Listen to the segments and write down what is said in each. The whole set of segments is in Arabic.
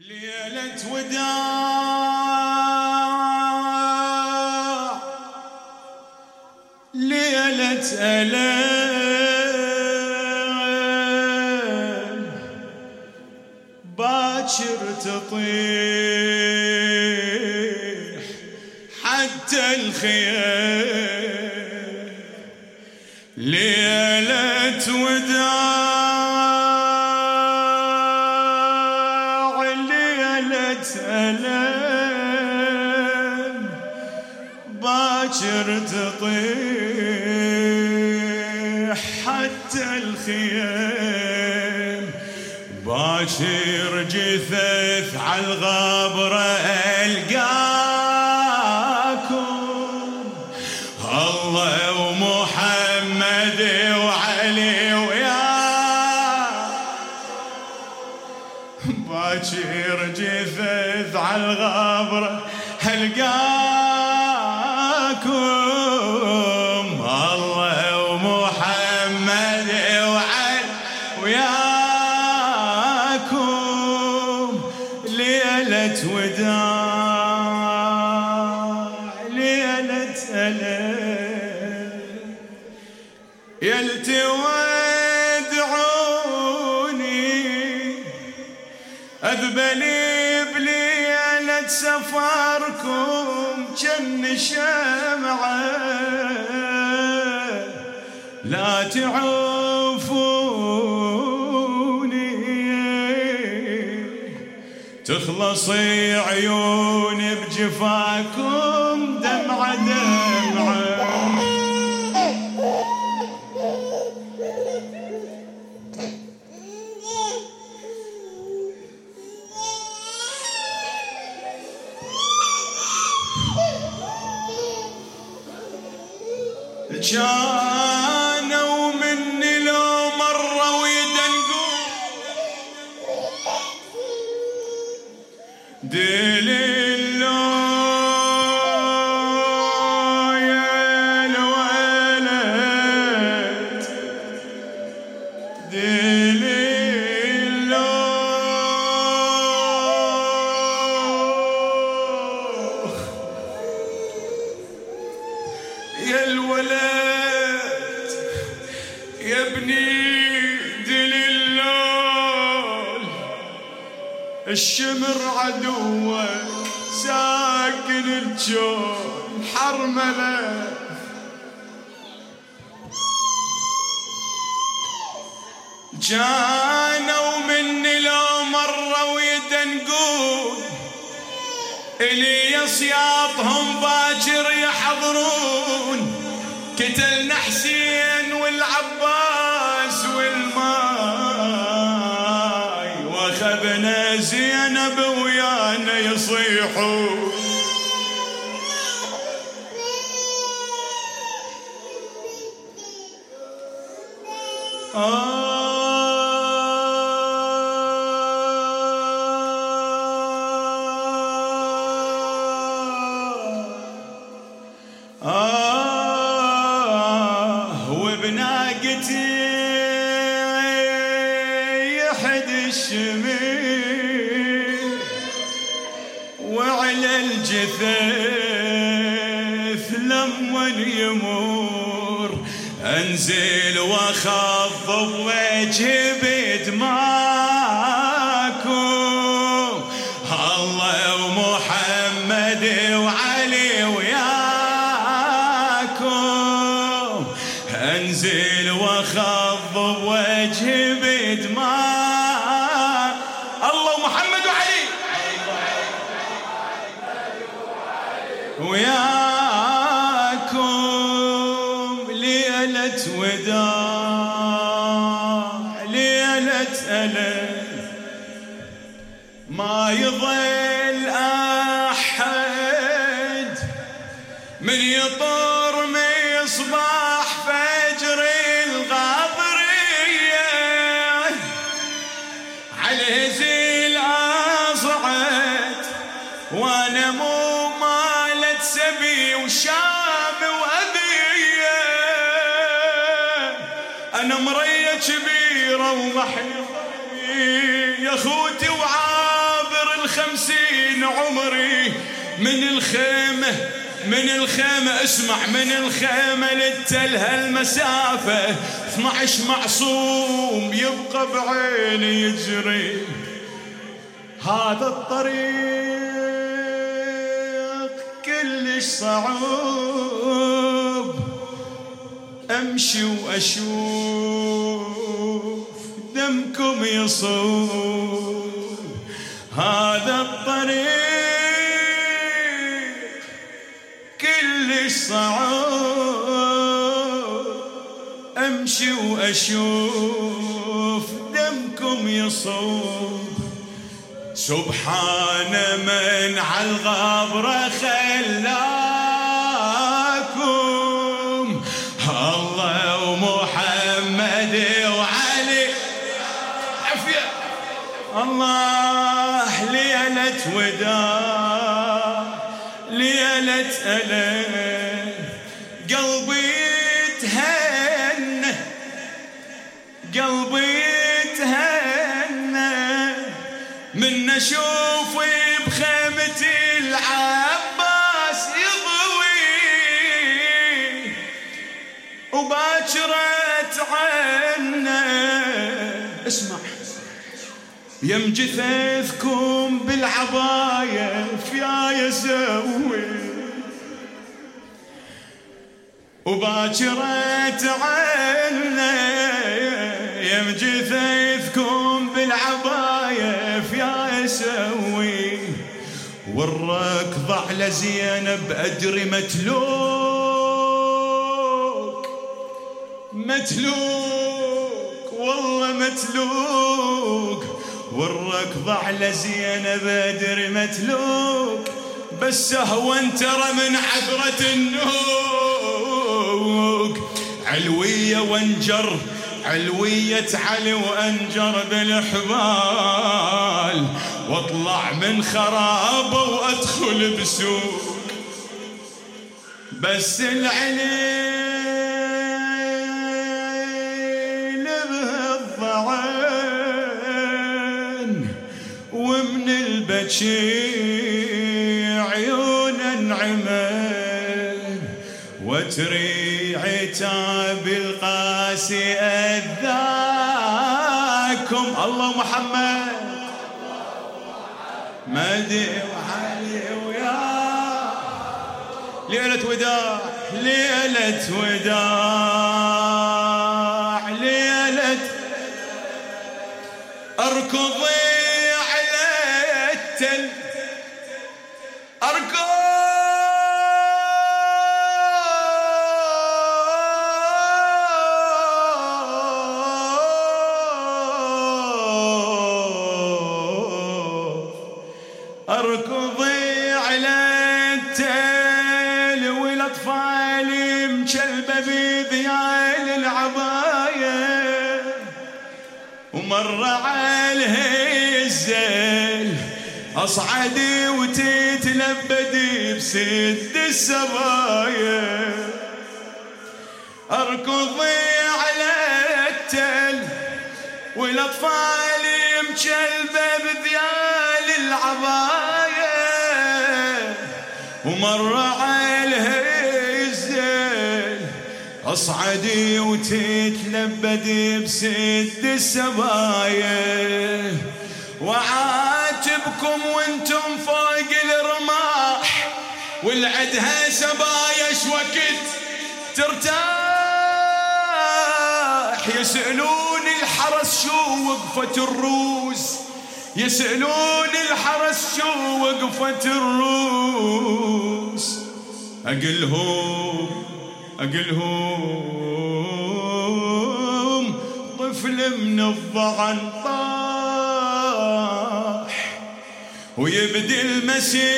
ليلة وداع. ليلة ألم. باكر تطيح حتى الخيام. ليلة وداع. حتى الخيام باكر جثث على الغبرة ألقاكم. الله ومحمد وعلي ويا باكر جثث على الغبرة هلقاكم أذبلي بليلة سفركم جن شمعة. لا تعوفوني. تخلصي عيوني بجفاكم. كانوا مني لو مرة ويدنقون دليل يا الولد يا ابني دليل الشمر عدوك ساكن الجون حرمله جانوا إلي سياطهم باكر يحضرون. قتلنا حسين والعباس والماي وأخذنا زينب ويانا يصيحون. وعلى الجثث لما يمر أنزل واخضب وجهي بدماكم my أنا مرية كبيرة ومحني يا أخوتي وعابر بخمسين عمري من الخيمة من الخيمة اسمع من الخيمة للتل هالمسافة 12 معصوم يبقى بعيني يجري. هذا الطريق كلش صعب. أمشي وأشوف دمكم يصوب هذا الطريق كلش صعب. أمشي وأشوف دمكم يصوب سبحان من على الغبرة وداع ليلة ألم قلبي تهنى قلبي يم جثثكم بالعباية فيا سوي وباكرة عنا يم جثثكم بالعباية يا أسوي والركض على زينب ادري متلوك متلوك والله متلوك. والركض على زينب ادري متلوك بس هون ترى من عثرة النوك. علوية وانجر علوية علي وأنجر بالحبال واطلع من خرابة وأدخل بسوق. بس العليل البكي عيون انعمل وتري عتاب القاسي أذاكم. الله محمد. مدي وعلي ويا. ليلة وداع ليلة وداع. ومر عليه الزل. اصعدي وتتلبدي بسد السبايا أركضي على التل والأطفال مشلبه بذيال العبايه ومر عليه أصعدي وتتلبدي بسد السبايا وعاتبكم وأنتم فوق الرماح. والعدها سبايا وقت ترتاح. يسألون الحرس شو وقفة الروس. يسألون الحرس شو وقفة الروس. أقلهم أقلهم طفل من الضعن طاح ويبدي المسير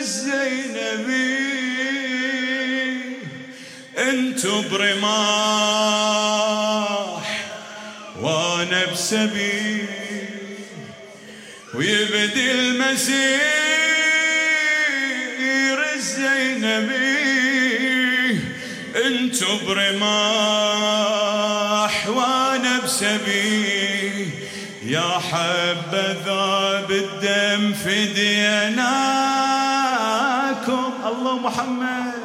الزينبي. انتو برماح وأنا بسبيل. ويبدي المسير الزينبي انتو برماح وأنا بسبيل يا حبذا بالدم فديناكم الله محمد.